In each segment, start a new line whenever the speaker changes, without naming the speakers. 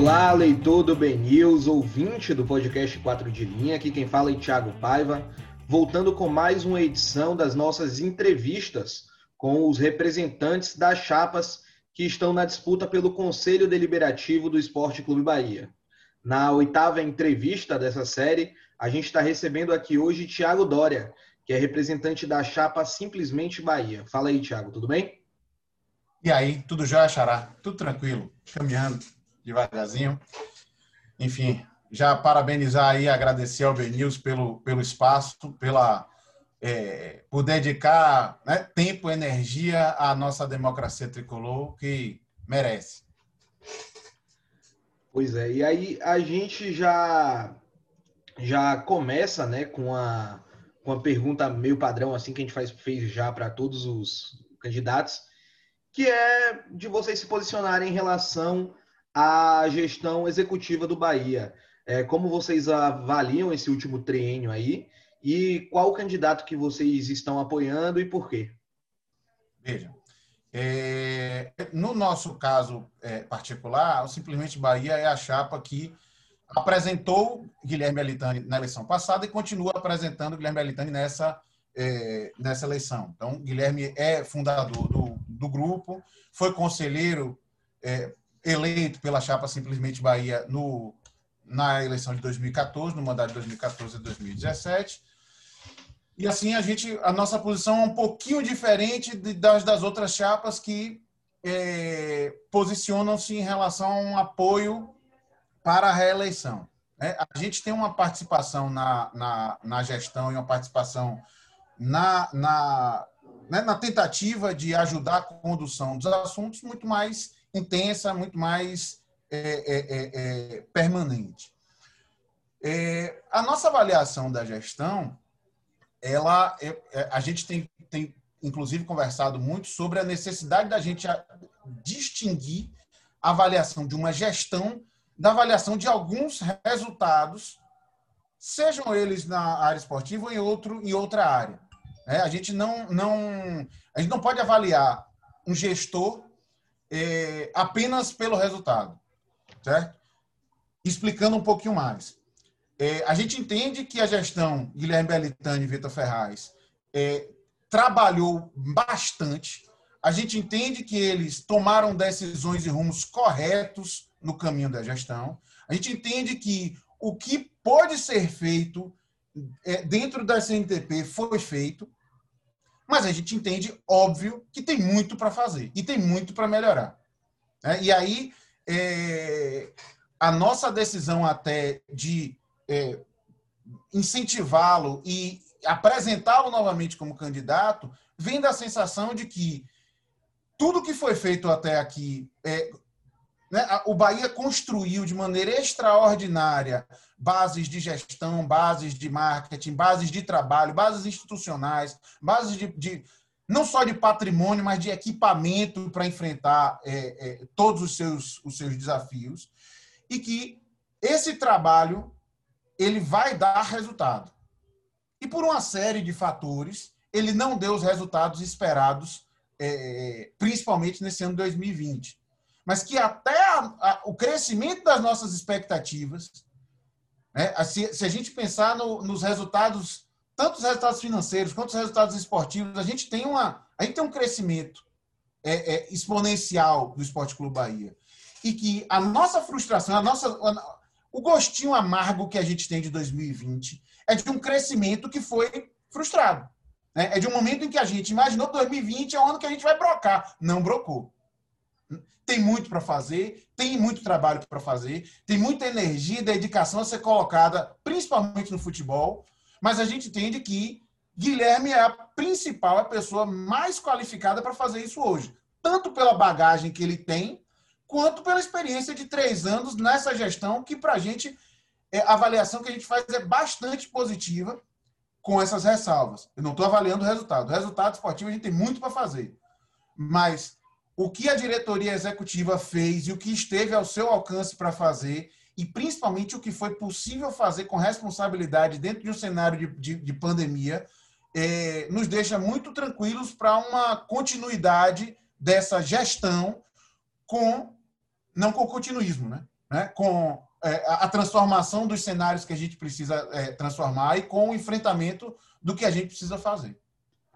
Olá, leitor do Ben News, ouvinte do podcast 4 de Linha, aqui quem fala é Thiago Paiva, voltando com mais uma edição das nossas entrevistas com os representantes das chapas que estão na disputa pelo Conselho Deliberativo do Esporte Clube Bahia. Na oitava entrevista dessa série, a gente está recebendo aqui hoje Tiago Dória, que é representante da chapa Simplesmente Bahia. Fala aí, Tiago, tudo bem?
E aí, tudo já, Xará? Tudo tranquilo, caminhando devagarzinho. Enfim, já parabenizar aí, agradecer ao Benils pelo, pelo espaço, pela, é, por dedicar né, tempo, energia à nossa democracia tricolor, que merece.
Pois é, e aí a gente já já começa né, com, a, com uma pergunta meio padrão assim que a gente faz, fez já para todos os candidatos, que é de vocês se posicionarem em relação à gestão executiva do Bahia. É, como vocês avaliam esse último triênio aí e qual o candidato que vocês estão apoiando e por quê?
Veja, é, no nosso caso é, particular, o Simplesmente Bahia é a chapa que apresentou Guilherme Alitani na eleição passada e continua apresentando Guilherme Alitani nessa, é, nessa eleição. Então, Guilherme é fundador do, do grupo, foi conselheiro é, eleito pela chapa Simplesmente Bahia no, na eleição de 2014, no mandato de 2014 a 2017. E assim a gente, a nossa posição é um pouquinho diferente das das outras chapas que é, posicionam-se em relação a um apoio para a reeleição. É, a gente tem uma participação na, na, na gestão e uma participação na, na, né, na tentativa de ajudar a condução dos assuntos muito mais intensa, muito mais é, é, é, é permanente. É, a nossa avaliação da gestão ela, a gente tem, tem, inclusive, conversado muito sobre a necessidade da gente distinguir a avaliação de uma gestão da avaliação de alguns resultados, sejam eles na área esportiva ou em, outro, em outra área. É, a, gente não, não, a gente não pode avaliar um gestor é, apenas pelo resultado, certo? Explicando um pouquinho mais. É, a gente entende que a gestão Guilherme Belitani e Vitor Ferraz é, trabalhou bastante. A gente entende que eles tomaram decisões e rumos corretos no caminho da gestão. A gente entende que o que pode ser feito é, dentro da CNTP foi feito, mas a gente entende, óbvio, que tem muito para fazer e tem muito para melhorar. É, e aí, é, a nossa decisão até de é, incentivá-lo e apresentá-lo novamente como candidato, vem da sensação de que tudo que foi feito até aqui, é, né, o Bahia construiu de maneira extraordinária bases de gestão, bases de marketing, bases de trabalho, bases institucionais, bases de, de não só de patrimônio, mas de equipamento para enfrentar é, é, todos os seus, os seus desafios, e que esse trabalho ele vai dar resultado. E por uma série de fatores, ele não deu os resultados esperados, é, principalmente nesse ano de 2020. Mas que até a, a, o crescimento das nossas expectativas, né, se, se, a gente pensar no, nos resultados, tanto os resultados financeiros quanto os resultados esportivos, a gente tem, uma, a gente tem um crescimento é, é, exponencial do Esporte Clube Bahia. E que a nossa frustração, a nossa, o gostinho amargo que a gente tem de 2020 é de um crescimento que foi frustrado. Né? É de um momento em que a gente imaginou que 2020 é o ano que a gente vai brocar. Não brocou. Tem muito para fazer, tem muito trabalho para fazer, tem muita energia e dedicação a ser colocada, principalmente no futebol, mas a gente entende que Guilherme é a principal, a pessoa mais qualificada para fazer isso hoje. Tanto pela bagagem que ele tem, quanto pela experiência de três anos nessa gestão, que para a gente, é, a avaliação que a gente faz é bastante positiva com essas ressalvas. Eu não estou avaliando o resultado. O resultado esportivo a gente tem muito para fazer. Mas o que a diretoria executiva fez e o que esteve ao seu alcance para fazer, e principalmente o que foi possível fazer com responsabilidade dentro de um cenário de, de, de pandemia, é, nos deixa muito tranquilos para uma continuidade dessa gestão com não com continuismo, né? né, com é, a transformação dos cenários que a gente precisa é, transformar e com o enfrentamento do que a gente precisa fazer.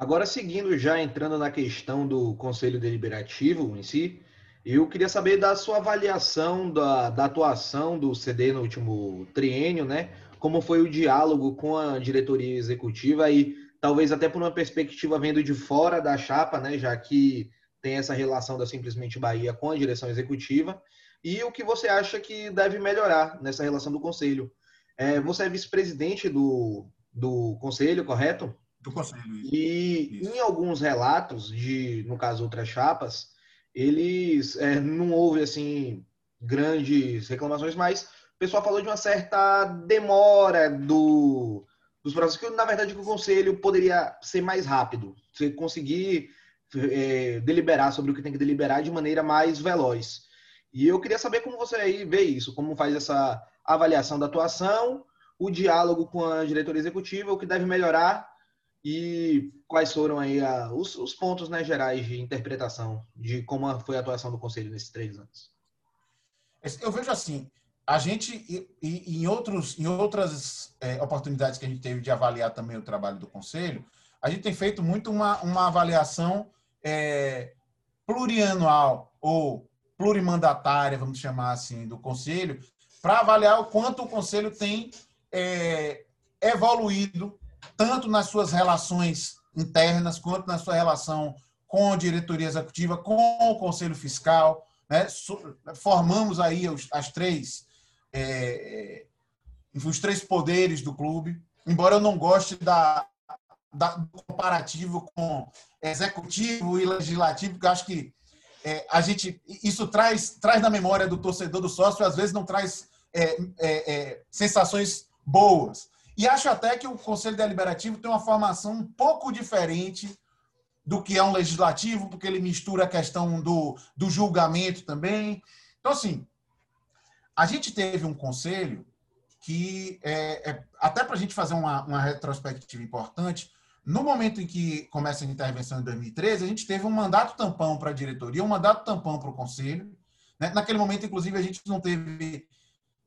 Agora, seguindo já entrando na questão do Conselho Deliberativo em si, eu queria saber da sua avaliação da, da atuação do CD no último triênio, né? Como foi o diálogo com a diretoria executiva e talvez até por uma perspectiva vendo de fora da chapa, né? Já que tem essa relação da Simplesmente Bahia com a direção executiva e o que você acha que deve melhorar nessa relação do conselho. É, você é vice-presidente do, do conselho, correto?
Do conselho.
E isso. em alguns relatos de, no caso, outras chapas, eles é, não houve assim grandes reclamações, mas o pessoal falou de uma certa demora do, dos processos, que na verdade o conselho poderia ser mais rápido, você conseguir é, deliberar sobre o que tem que deliberar de maneira mais veloz. E eu queria saber como você aí vê isso, como faz essa avaliação da atuação, o diálogo com a diretoria executiva, o que deve melhorar e quais foram aí a, os, os, pontos né, gerais de interpretação de como foi a atuação do conselho nesses três anos.
Eu vejo assim, a gente em outros em outras é, oportunidades que a gente teve de avaliar também o trabalho do conselho, a gente tem feito muito uma, uma avaliação é, plurianual ou plurimandatária, vamos chamar assim, do Conselho, para avaliar o quanto o Conselho tem é, evoluído, tanto nas suas relações internas, quanto na sua relação com a diretoria executiva, com o Conselho Fiscal. Né? Formamos aí os, as três, é, os três poderes do clube. Embora eu não goste da, da, do comparativo com executivo e legislativo, porque acho que é, a gente isso traz traz na memória do torcedor do sócio às vezes não traz é, é, é, sensações boas e acho até que o conselho deliberativo tem uma formação um pouco diferente do que é um legislativo porque ele mistura a questão do, do julgamento também então assim a gente teve um conselho que é, é até para a gente fazer uma, uma retrospectiva importante no momento em que começa a intervenção em 2013, a gente teve um mandato tampão para a diretoria, um mandato tampão para o conselho. Né? Naquele momento, inclusive, a gente não teve.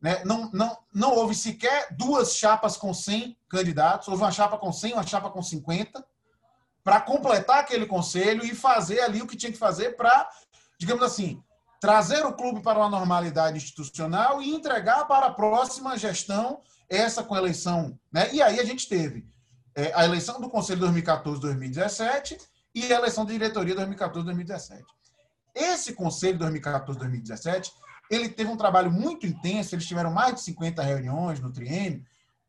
Né? Não, não, não houve sequer duas chapas com 100 candidatos, houve uma chapa com 100, uma chapa com 50, para completar aquele conselho e fazer ali o que tinha que fazer para, digamos assim, trazer o clube para uma normalidade institucional e entregar para a próxima gestão essa com eleição. Né? E aí a gente teve é, a eleição do Conselho 2014-2017 e a eleição da diretoria 2014-2017. Esse Conselho 2014-2017, ele teve um trabalho muito intenso, eles tiveram mais de 50 reuniões no triênio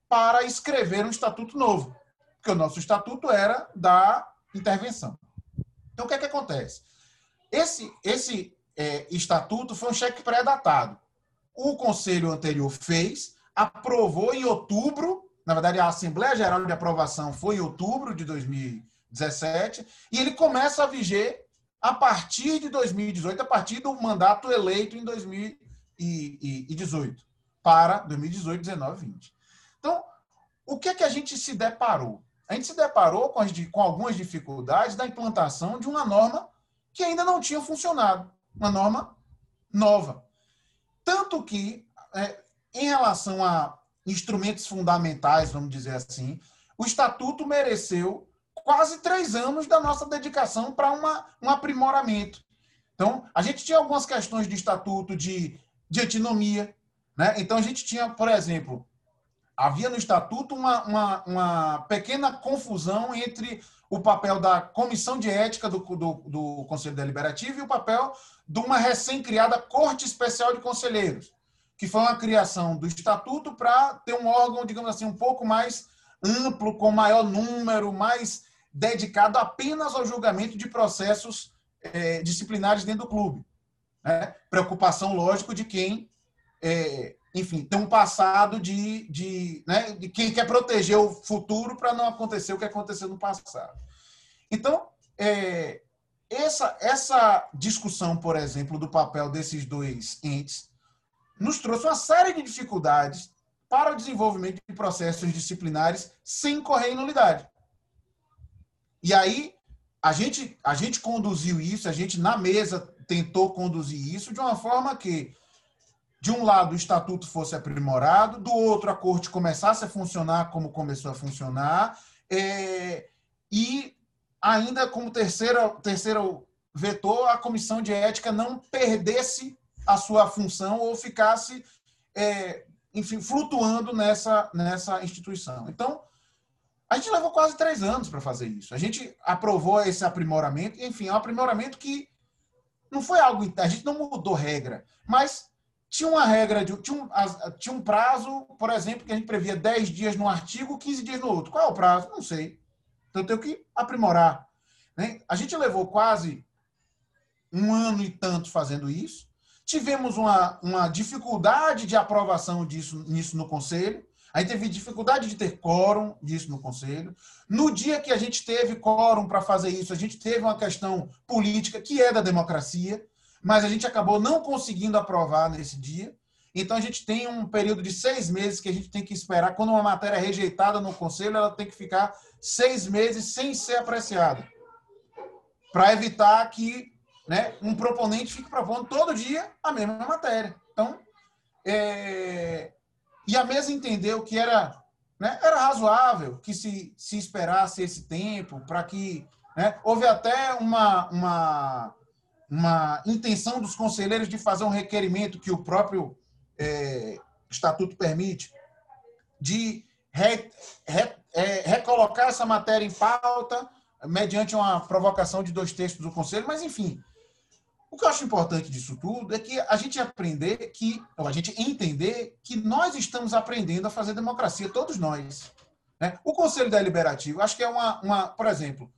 para escrever um estatuto novo, porque o nosso estatuto era da intervenção. Então, o que é que acontece? Esse, esse é, estatuto foi um cheque pré-datado. O conselho anterior fez, aprovou em outubro na verdade, a Assembleia Geral de Aprovação foi em outubro de 2017 e ele começa a viger a partir de 2018, a partir do mandato eleito em 2018 para 2018, 19, 20. Então, o que é que a gente se deparou? A gente se deparou com, as, com algumas dificuldades da implantação de uma norma que ainda não tinha funcionado, uma norma nova. Tanto que, é, em relação a instrumentos fundamentais, vamos dizer assim, o Estatuto mereceu quase três anos da nossa dedicação para um aprimoramento. Então, a gente tinha algumas questões de estatuto de, de antinomia. Né? Então, a gente tinha, por exemplo, havia no estatuto uma, uma, uma pequena confusão entre o papel da comissão de ética do, do, do Conselho Deliberativo e o papel de uma recém-criada Corte Especial de Conselheiros que foi uma criação do estatuto para ter um órgão, digamos assim, um pouco mais amplo, com maior número, mais dedicado apenas ao julgamento de processos é, disciplinares dentro do clube. Né? Preocupação, lógico, de quem, é, enfim, tem um passado de, de, né, de quem quer proteger o futuro para não acontecer o que aconteceu no passado. Então, é, essa, essa discussão, por exemplo, do papel desses dois entes nos trouxe uma série de dificuldades para o desenvolvimento de processos disciplinares sem correr em nulidade. E aí, a gente, a gente conduziu isso, a gente na mesa tentou conduzir isso de uma forma que de um lado, o estatuto fosse aprimorado, do outro, a corte começasse a funcionar como começou a funcionar, é, e ainda como terceira, terceiro vetor, a comissão de ética não perdesse a sua função ou ficasse, é, enfim, flutuando nessa, nessa instituição. Então, a gente levou quase três anos para fazer isso. A gente aprovou esse aprimoramento, enfim, é um aprimoramento que não foi algo. A gente não mudou regra, mas tinha uma regra, de, tinha, um, tinha um prazo, por exemplo, que a gente previa 10 dias no artigo, 15 dias no outro. Qual é o prazo? Não sei. Então eu tenho que aprimorar. Né? A gente levou quase um ano e tanto fazendo isso. Tivemos uma, uma dificuldade de aprovação disso nisso no Conselho. A gente teve dificuldade de ter quórum disso no Conselho. No dia que a gente teve quórum para fazer isso, a gente teve uma questão política, que é da democracia, mas a gente acabou não conseguindo aprovar nesse dia. Então a gente tem um período de seis meses que a gente tem que esperar. Quando uma matéria é rejeitada no Conselho, ela tem que ficar seis meses sem ser apreciada. Para evitar que né, um proponente fique propondo todo dia a mesma matéria. Então, é... e a mesa entendeu que era, né, era razoável que se, se esperasse esse tempo para que. Né, houve até uma, uma, uma intenção dos conselheiros de fazer um requerimento que o próprio é, estatuto permite, de re, re, é, recolocar essa matéria em pauta mediante uma provocação de dois textos do conselho, mas enfim, o que eu acho importante disso tudo é que a gente aprender que, ou a gente entender que nós estamos aprendendo a fazer democracia, todos nós. Né? O Conselho Deliberativo, acho que é uma, uma, por exemplo,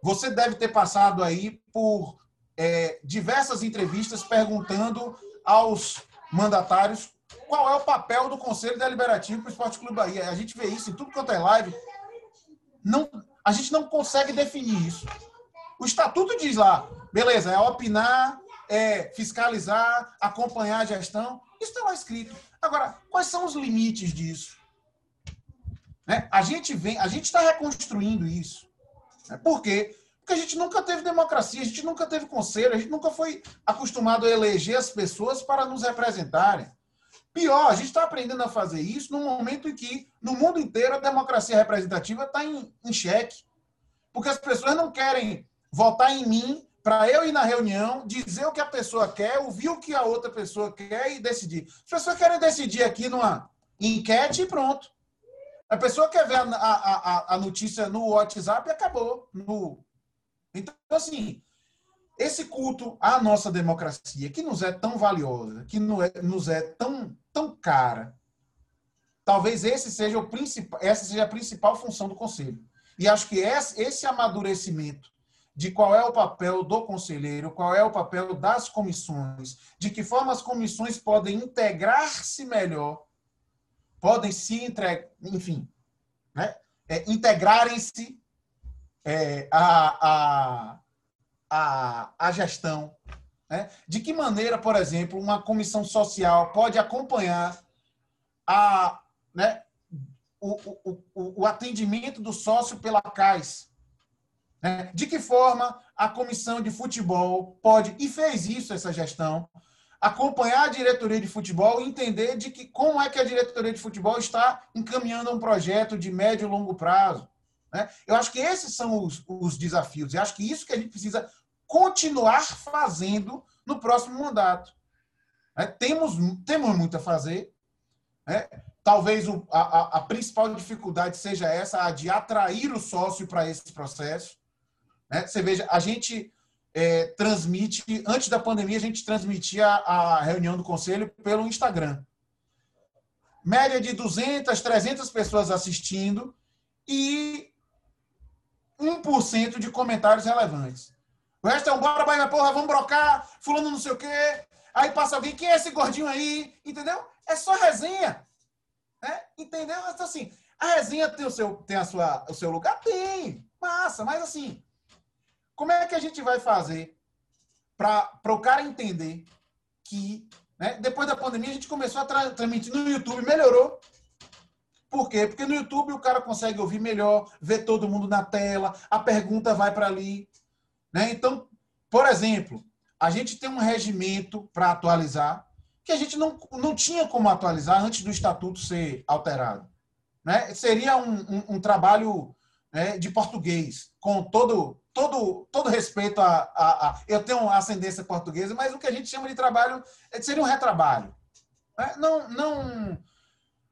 você deve ter passado aí por é, diversas entrevistas perguntando aos mandatários qual é o papel do Conselho Deliberativo para o Esporte Clube Bahia. A gente vê isso em tudo quanto é live. Não, a gente não consegue definir isso. O estatuto diz lá, beleza, é opinar, é fiscalizar, acompanhar a gestão. Isso está lá escrito. Agora, quais são os limites disso? Né? A gente vem, a gente está reconstruindo isso. Né? Por quê? Porque a gente nunca teve democracia, a gente nunca teve conselho, a gente nunca foi acostumado a eleger as pessoas para nos representarem. Pior, a gente está aprendendo a fazer isso num momento em que, no mundo inteiro, a democracia representativa está em, em xeque. Porque as pessoas não querem votar em mim para eu ir na reunião, dizer o que a pessoa quer, ouvir o que a outra pessoa quer e decidir. As pessoas querem decidir aqui numa enquete e pronto. A pessoa quer ver a, a, a notícia no WhatsApp e acabou. No... Então, assim, esse culto à nossa democracia, que nos é tão valiosa, que é, nos é tão, tão cara, talvez esse seja o principal, essa seja a principal função do Conselho. E acho que esse amadurecimento de qual é o papel do conselheiro, qual é o papel das comissões, de que forma as comissões podem integrar-se melhor, podem se entregar, enfim, né? é, integrarem-se é, a, a, a, a gestão. Né? De que maneira, por exemplo, uma comissão social pode acompanhar a, né, o, o, o, o atendimento do sócio pela CAIS, né? De que forma a comissão de futebol pode, e fez isso essa gestão, acompanhar a diretoria de futebol e entender de que como é que a diretoria de futebol está encaminhando um projeto de médio e longo prazo. Né? Eu acho que esses são os, os desafios, e acho que isso que a gente precisa continuar fazendo no próximo mandato. Né? Temos, temos muito a fazer. Né? Talvez o, a, a principal dificuldade seja essa, a de atrair o sócio para esse processo. Né? Você veja, a gente é, transmite, antes da pandemia, a gente transmitia a reunião do conselho pelo Instagram. Média de 200, 300 pessoas assistindo e 1% de comentários relevantes. O resto é um bora, vai, porra, vamos brocar, fulano não sei o quê. Aí passa alguém, quem é esse gordinho aí? Entendeu? É só resenha. Né? Entendeu? Então, assim, a resenha tem, o seu, tem a sua, o seu lugar? Tem. Massa, mas assim, como é que a gente vai fazer para o cara entender que, né, depois da pandemia, a gente começou a tra transmitir no YouTube, melhorou. Por quê? Porque no YouTube o cara consegue ouvir melhor, ver todo mundo na tela, a pergunta vai para ali. Né? Então, por exemplo, a gente tem um regimento para atualizar, que a gente não, não tinha como atualizar antes do estatuto ser alterado. Né? Seria um, um, um trabalho né, de português, com todo, todo, todo respeito a, a, a, Eu tenho ascendência portuguesa, mas o que a gente chama de trabalho é, seria um retrabalho. Né? Não, não,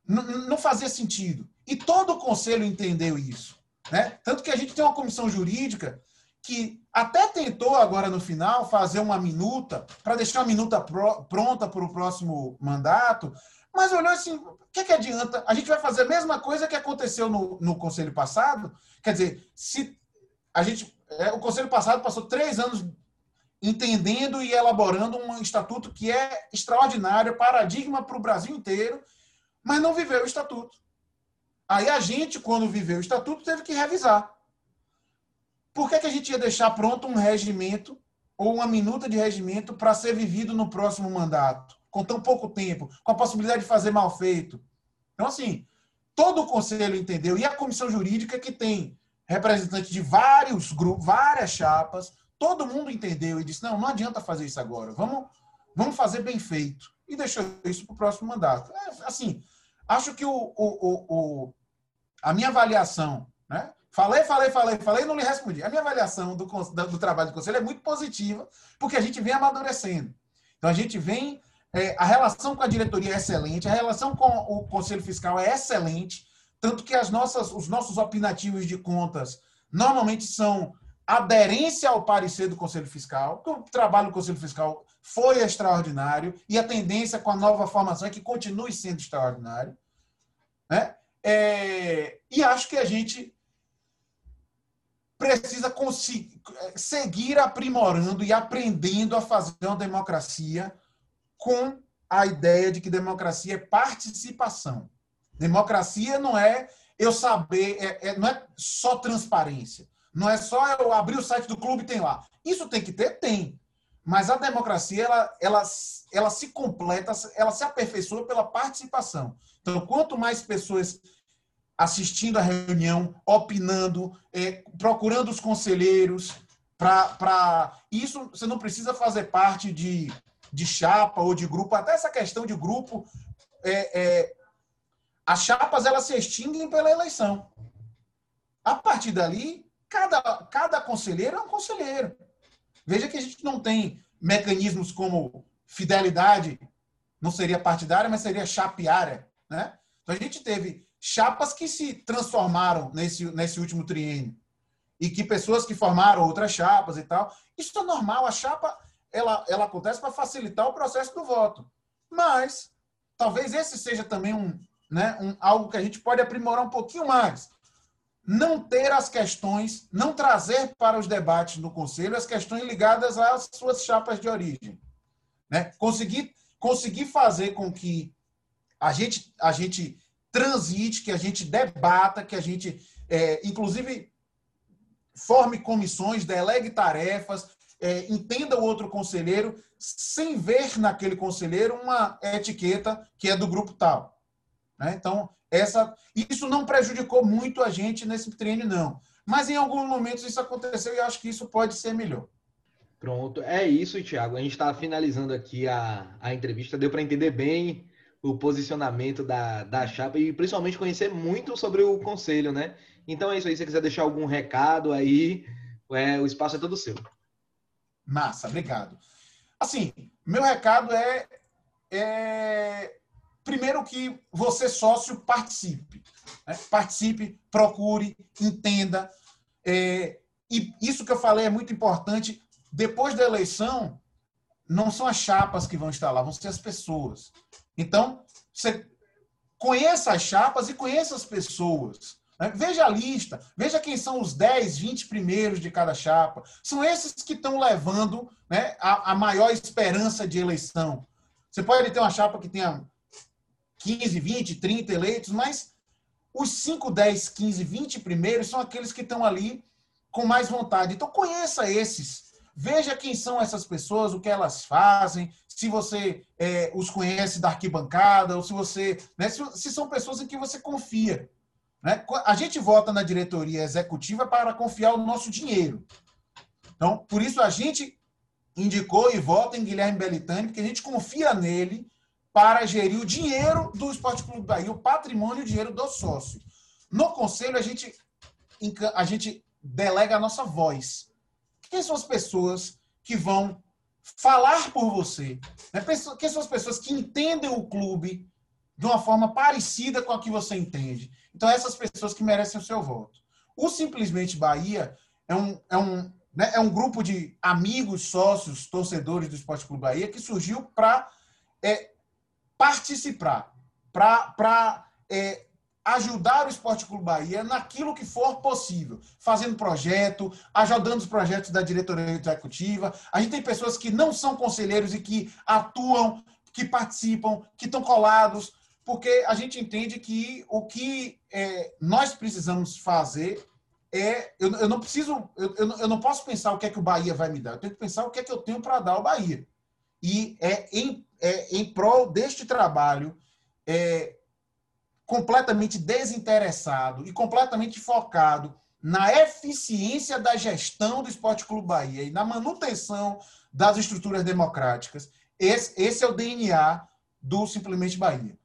não, fazia sentido. E todo o conselho entendeu isso. Né? Tanto que a gente tem uma comissão jurídica que até tentou agora no final fazer uma minuta para deixar a minuta pro, pronta para o próximo mandato, mas olhou assim, o que, que adianta? A gente vai fazer a mesma coisa que aconteceu no, no conselho passado. Quer dizer, se a gente, é, o conselho passado passou três anos entendendo e elaborando um estatuto que é extraordinário, paradigma para o Brasil inteiro, mas não viveu o estatuto. Aí a gente, quando viveu o estatuto, teve que revisar. Por que, que a gente ia deixar pronto um regimento ou uma minuta de regimento para ser vivido no próximo mandato, com tão pouco tempo, com a possibilidade de fazer mal feito? Então, assim, todo o conselho entendeu, e a comissão jurídica, que tem representantes de vários grupos, várias chapas, todo mundo entendeu e disse: não, não adianta fazer isso agora, vamos, vamos fazer bem feito. E deixou isso para o próximo mandato. É, assim, acho que o, o, o, o, a minha avaliação, né? Falei, falei, falei, falei, não lhe respondi. A minha avaliação do, do trabalho do conselho é muito positiva, porque a gente vem amadurecendo. Então, a gente vem. É, a relação com a diretoria é excelente, a relação com o conselho fiscal é excelente, tanto que as nossas, os nossos opinativos de contas normalmente são aderência ao parecer do Conselho Fiscal, que o trabalho do Conselho Fiscal foi extraordinário e a tendência com a nova formação é que continue sendo extraordinário. Né? É, e acho que a gente precisa seguir aprimorando e aprendendo a fazer uma democracia com a ideia de que democracia é participação. Democracia não é eu saber, é, é, não é só transparência. Não é só eu abrir o site do clube e tem lá. Isso tem que ter? Tem. Mas a democracia, ela, ela, ela se completa, ela se aperfeiçoa pela participação. Então, quanto mais pessoas assistindo a reunião, opinando, é, procurando os conselheiros, para. Isso você não precisa fazer parte de, de chapa ou de grupo, até essa questão de grupo. É, é, as chapas elas se extinguem pela eleição. A partir dali, cada, cada conselheiro é um conselheiro. Veja que a gente não tem mecanismos como fidelidade, não seria partidária, mas seria chapeária. Né? Então a gente teve chapas que se transformaram nesse, nesse último triênio e que pessoas que formaram outras chapas e tal. Isso é normal, a chapa ela, ela acontece para facilitar o processo do voto. Mas talvez esse seja também um, né, um, algo que a gente pode aprimorar um pouquinho mais não ter as questões, não trazer para os debates no Conselho as questões ligadas às suas chapas de origem. Né? Conseguir, conseguir fazer com que a gente, a gente transite, que a gente debata, que a gente, é, inclusive, forme comissões, delegue tarefas, é, entenda o outro conselheiro, sem ver naquele conselheiro uma etiqueta que é do grupo tal. Né? Então, essa, isso não prejudicou muito a gente nesse treino, não. Mas em alguns momentos isso aconteceu e acho que isso pode ser melhor.
Pronto, é isso, Tiago. A gente está finalizando aqui a, a entrevista. Deu para entender bem o posicionamento da, da chapa e principalmente conhecer muito sobre o conselho, né? Então é isso aí. Se você quiser deixar algum recado aí, é, o espaço é todo seu.
Massa, obrigado. Assim, meu recado é, é primeiro que você, sócio, participe. Né? Participe, procure, entenda. É, e isso que eu falei é muito importante. Depois da eleição, não são as chapas que vão estar lá, vão ser as pessoas. Então, você conheça as chapas e conheça as pessoas. Né? Veja a lista, veja quem são os 10, 20 primeiros de cada chapa. São esses que estão levando né, a, a maior esperança de eleição. Você pode ter uma chapa que tenha 15, 20, 30 eleitos, mas os 5, 10, 15, 20 primeiros são aqueles que estão ali com mais vontade. Então, conheça esses. Veja quem são essas pessoas, o que elas fazem, se você é, os conhece da arquibancada, ou se você. Né, se, se, são pessoas em que você confia. Né? A gente vota na diretoria executiva para confiar o nosso dinheiro. Então, por isso a gente indicou e vota em Guilherme Belitani, porque a gente confia nele para gerir o dinheiro do Esporte Clube Bahia, o patrimônio e o dinheiro do sócio. No conselho, a gente, a gente delega a nossa voz. Quem são as pessoas que vão falar por você? Né? Quem são as pessoas que entendem o clube de uma forma parecida com a que você entende? Então, essas pessoas que merecem o seu voto. O Simplesmente Bahia é um, é um, né, é um grupo de amigos, sócios, torcedores do Esporte Clube Bahia que surgiu para é, participar, para é, ajudar o Esporte Clube Bahia naquilo que for possível, fazendo projeto, ajudando os projetos da diretoria executiva. A gente tem pessoas que não são conselheiros e que atuam, que participam, que estão colados, porque a gente entende que o que é, nós precisamos fazer é. Eu, eu não preciso, eu, eu, não posso pensar o que é que o Bahia vai me dar, eu tenho que pensar o que é que eu tenho para dar ao Bahia. E é em, é em prol deste trabalho. É, completamente desinteressado e completamente focado na eficiência da gestão do Esporte Clube Bahia e na manutenção das estruturas democráticas. Esse, esse é o DNA do Simplesmente Bahia.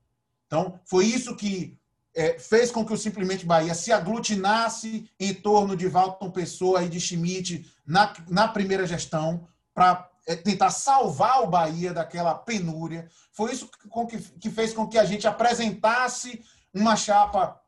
Então, foi isso que é, fez com que o Simplesmente Bahia se aglutinasse em torno de Walton Pessoa e de Schmidt na, na primeira gestão para é, tentar salvar o Bahia daquela penúria. Foi isso que, que fez com que a gente apresentasse uma chapa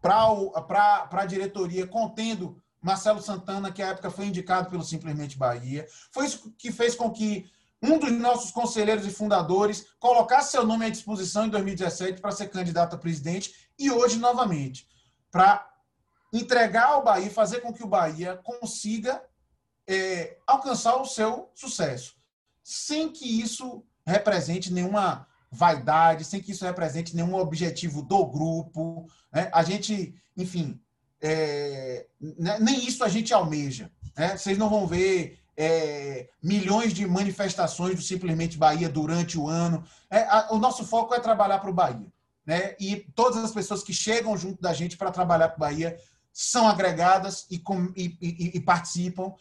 para a diretoria contendo Marcelo Santana, que à época foi indicado pelo Simplesmente Bahia. Foi isso que fez com que um dos nossos conselheiros e fundadores colocasse seu nome à disposição em 2017 para ser candidato a presidente e hoje novamente, para entregar ao Bahia, fazer com que o Bahia consiga é, alcançar o seu sucesso, sem que isso represente nenhuma vaidade, sem que isso represente nenhum objetivo do grupo. Né? A gente, enfim, é, né, nem isso a gente almeja. Né? Vocês não vão ver é, milhões de manifestações do Simplesmente Bahia durante o ano. É, a, o nosso foco é trabalhar para o Bahia. Né? E todas as pessoas que chegam junto da gente para trabalhar para o Bahia são agregadas e, com, e, e, e participam.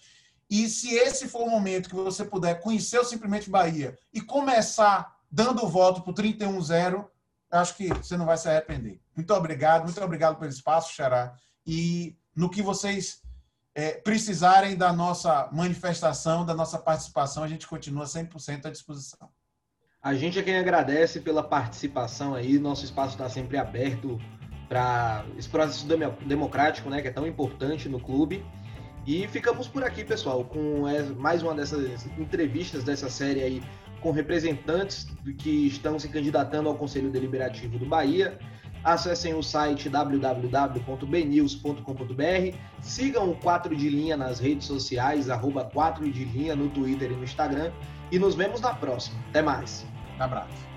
E se esse for o momento que você puder conhecer o Simplesmente Bahia e começar dando o voto para o 31-0, acho que você não vai se arrepender. Muito obrigado, muito obrigado pelo espaço, Xará. E no que vocês é, precisarem da nossa manifestação, da nossa participação, a gente continua 100% à disposição.
A gente é quem agradece pela participação aí, nosso espaço está sempre aberto para esse processo democrático, né, que é tão importante no clube. E ficamos por aqui, pessoal, com mais uma dessas entrevistas dessa série aí com representantes que estão se candidatando ao Conselho Deliberativo do Bahia. Acessem o site www.bnews.com.br, sigam o 4 de linha nas redes sociais, arroba 4 de linha no Twitter e no Instagram, e nos vemos na próxima. Até mais.
Um abraço.